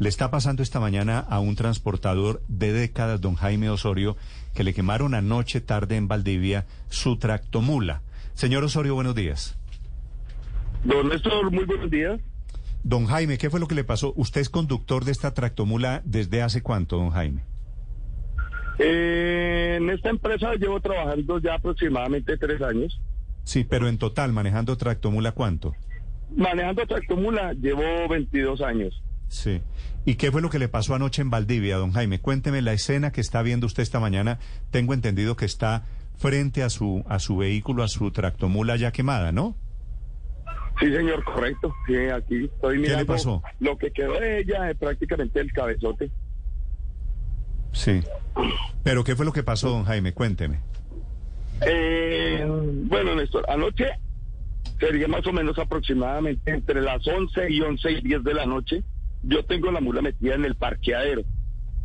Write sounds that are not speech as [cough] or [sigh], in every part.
Le está pasando esta mañana a un transportador de décadas, don Jaime Osorio, que le quemaron anoche tarde en Valdivia su tractomula. Señor Osorio, buenos días. Don Néstor, muy buenos días. Don Jaime, ¿qué fue lo que le pasó? Usted es conductor de esta tractomula desde hace cuánto, don Jaime? Eh, en esta empresa llevo trabajando ya aproximadamente tres años. Sí, pero en total, manejando tractomula, ¿cuánto? Manejando tractomula llevo 22 años. Sí. ¿Y qué fue lo que le pasó anoche en Valdivia, don Jaime? Cuénteme la escena que está viendo usted esta mañana. Tengo entendido que está frente a su, a su vehículo, a su tractomula ya quemada, ¿no? Sí, señor, correcto. Sí, aquí estoy mirando. ¿Qué le pasó? Lo que quedó de ella es prácticamente el cabezote. Sí. ¿Pero qué fue lo que pasó, don Jaime? Cuénteme. Eh, bueno, Néstor, anoche sería más o menos aproximadamente entre las 11 y 11 y 10 de la noche. Yo tengo la mula metida en el parqueadero.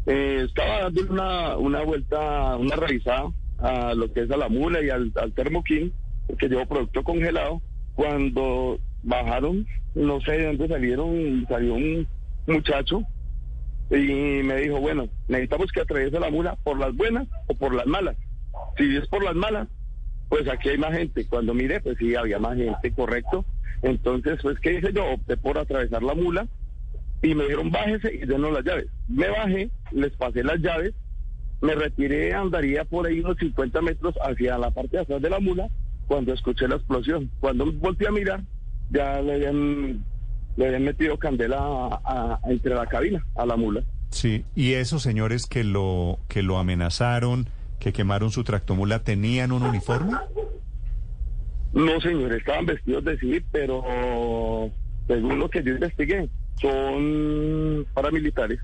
Eh, estaba dándole una, una vuelta, una revisada a lo que es a la mula y al, al termoquín, porque llevo producto congelado. Cuando bajaron, no sé de dónde salieron, salió un muchacho y me dijo, bueno, necesitamos que atraviese la mula por las buenas o por las malas. Si es por las malas, pues aquí hay más gente. Cuando mire, pues sí, había más gente, correcto. Entonces, pues, ¿qué hice yo? Opté por atravesar la mula y me dijeron, bájese y denos las llaves. Me bajé, les pasé las llaves, me retiré, andaría por ahí unos 50 metros hacia la parte de atrás de la mula cuando escuché la explosión. Cuando volteé a mirar, ya le habían, le habían metido candela a- entre la cabina, a la mula. Sí. ¿Y esos señores que lo, que lo amenazaron, que quemaron su tractomula, tenían un uniforme? No, señor, estaban vestidos de civil, pero según lo que yo investigué, son paramilitares.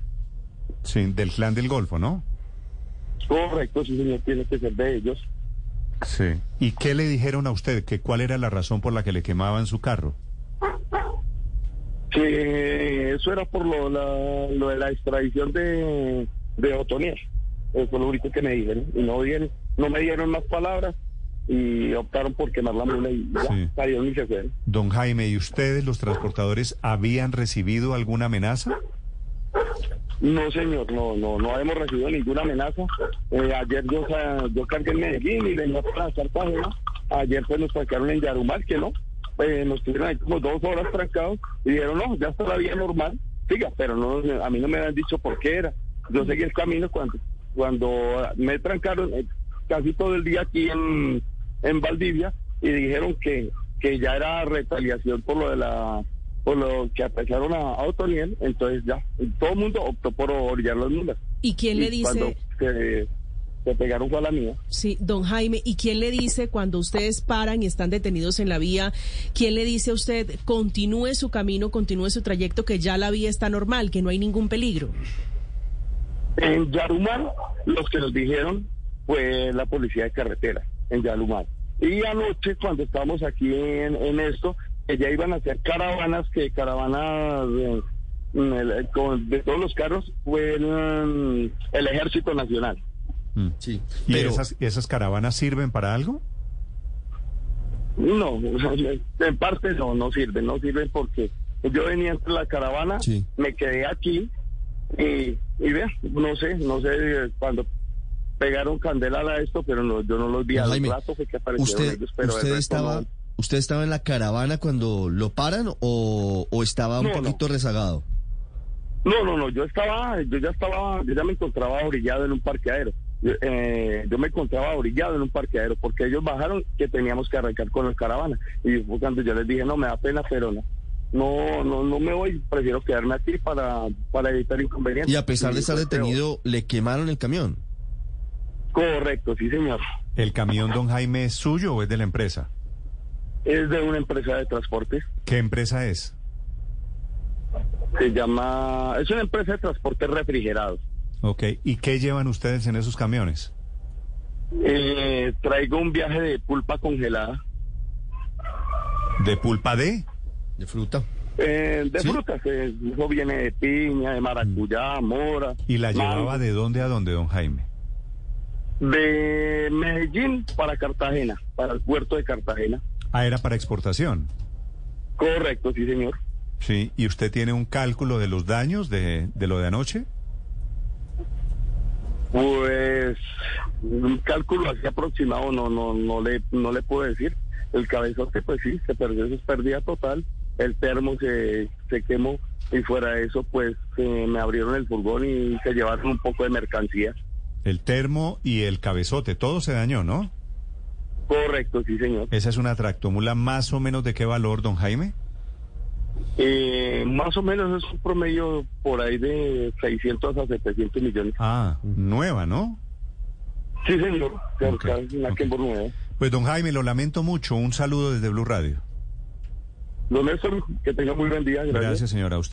Sí, del clan del Golfo, ¿no? Correcto, sí, señor, tiene que ser de ellos. Sí. ¿Y qué le dijeron a usted? ¿Que cuál era la razón por la que le quemaban su carro? Que eso era por lo, la- lo de la extradición de, de Otoniel. Eso fue lo único que me dijeron. Y no, dieron, no me dieron más palabras y optaron por quemar la mula y ya, Sí. salieron y se fueron. Don Jaime, ¿y ustedes, los transportadores, habían recibido alguna amenaza? No, señor, no, no, no hemos recibido ninguna amenaza. Eh, ayer yo, yo cargué en Medellín y venía para Cartagena. Ayer pues nos trancaron en Yarumal, que no. Eh, nos tuvieron ahí como dos horas trancados y dijeron, no, ya está la vía normal. Siga, pero no, a mí no me habían dicho por qué era. Yo seguí el camino cuando, cuando me trancaron eh, casi todo el día aquí en, en Valdivia y dijeron que, que ya era retaliación por lo de la por lo que apresaron a, a Otoniel, entonces ya, todo el mundo optó por orillar las mulas. ¿Y quién le Y Cuando dice, se, se pegaron a la mía. sí, don Jaime, y quién le dice cuando ustedes paran y están detenidos en la vía, quién le dice a usted continúe su camino, continúe su trayecto, que ya la vía está normal, que no hay ningún peligro? En Yarumal, los que nos dijeron fue la policía de carretera, en Yarumal. Y anoche, cuando estábamos aquí en, en esto, que ya iban a hacer caravanas, que caravanas eh, mm, con- de todos los carros, fue el, mm, el Ejército Nacional. Mm. Sí, ¿Y pero esas, esas caravanas sirven para algo? No, [laughs] en parte no, no sirven, no sirven porque yo venía entre la caravana, Sí. me quedé aquí y, y vea, no sé, no sé eh, cuando pegaron candela a esto, pero no, yo no los vi al Jaime, rato fue que aparecieron usted, ellos, pero usted estaba, no. usted estaba en la caravana cuando lo paran o, o estaba un No, poquito rezagado. No, no, no, yo estaba, yo ya estaba, yo ya me encontraba orillado en un parqueadero. Yo, eh, yo me encontraba orillado en un parqueadero porque ellos bajaron que teníamos que arrancar con la caravana. Y fue cuando yo les dije, no, me da pena, pero no. No, no, no me voy, prefiero quedarme aquí para, para evitar inconvenientes. Y a pesar de estar peor. detenido, le quemaron el camión. Correcto, sí, señor. ¿El camión, don Jaime, es suyo o es de la empresa? Es de una empresa de transportes. ¿Qué empresa es? Se llama, es una empresa de transportes refrigerados. Ok. ¿Y qué llevan ustedes en esos camiones? Eh, traigo un viaje de pulpa congelada, ¿De pulpa de? De fruta. eh, de ¿Sí? frutas. eso viene de piña, de maracuyá, mora. ¿Y la mango. llevaba de dónde a dónde, don Jaime? De Medellín para Cartagena, para el puerto de Cartagena. Ah, era para exportación. Correcto, sí, señor. Sí, ¿y usted tiene un cálculo de los daños de, de lo de anoche? Pues un cálculo así aproximado no no no le no le puedo decir. El cabezote pues sí, se perdió, eso es pérdida total. El termo se, se quemó y fuera de eso pues eh, me abrieron el furgón y se llevaron un poco de mercancía. El termo y el cabezote, todo se dañó, ¿no? Correcto, sí señor. Esa es una tractomula más o menos de qué valor, don Jaime? Eh, más o menos es un promedio por ahí de 600 a 700 millones. Ah, nueva, ¿no? Sí señor, Ok, cerca de una ok. Kenworth nueva. Pues don Jaime, lo lamento mucho. Un saludo desde Blue Radio. Don Néstor, que tenga muy buen día. Gracias, señora. A usted.